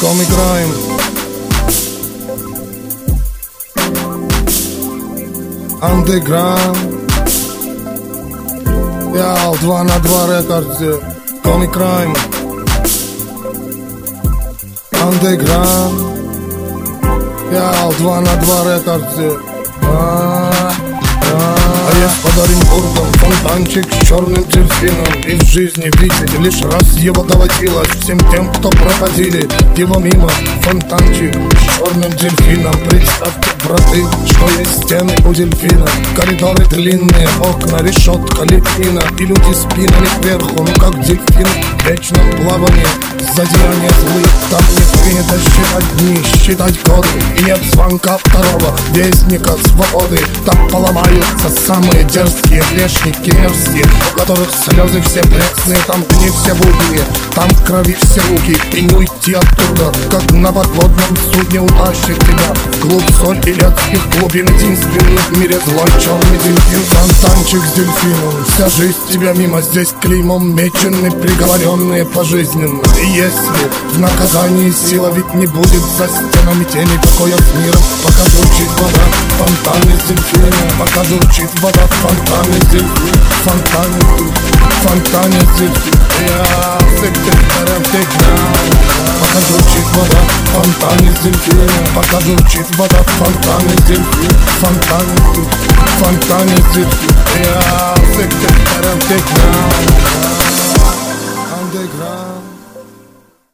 Ком играем Андеграунд Ял, два на два рекордзе Коми Крайм Андеграунд Ял, два на два рекордзе А, а я подарим ургам фонтанчик с черным дельфином И в жизни видеть лишь раз его доводилось Всем тем, кто проходили его мимо. Фонтанчик с черным дельфином. Представьте, браты, что есть стены у дельфина. Коридоры длинные, окна, решетка, лепнина И люди спинами кверху, ну как дельфин. В вечном плавании Задеяния злых, там не принято считать дни, считать годы. И нет звонка второго вестника свободы. Там поломаются самые дерзкие грешники мерзкие У которых слезы все пресные, там дни все будние Там в крови все руки, и не уйти оттуда Как на подводном судне утащит тебя. Вглубь соль и летских глубин Единственный в мире злой черный дельфин. Фонтанчик с дельфином Вся жизнь тебя мимо. Здесь клеймом мечены Приговоренные пожизненно. И если в наказании сила ведь не будет Za ścianami cienie pokoju chmurą Paka rzuci woda, fontany Underground.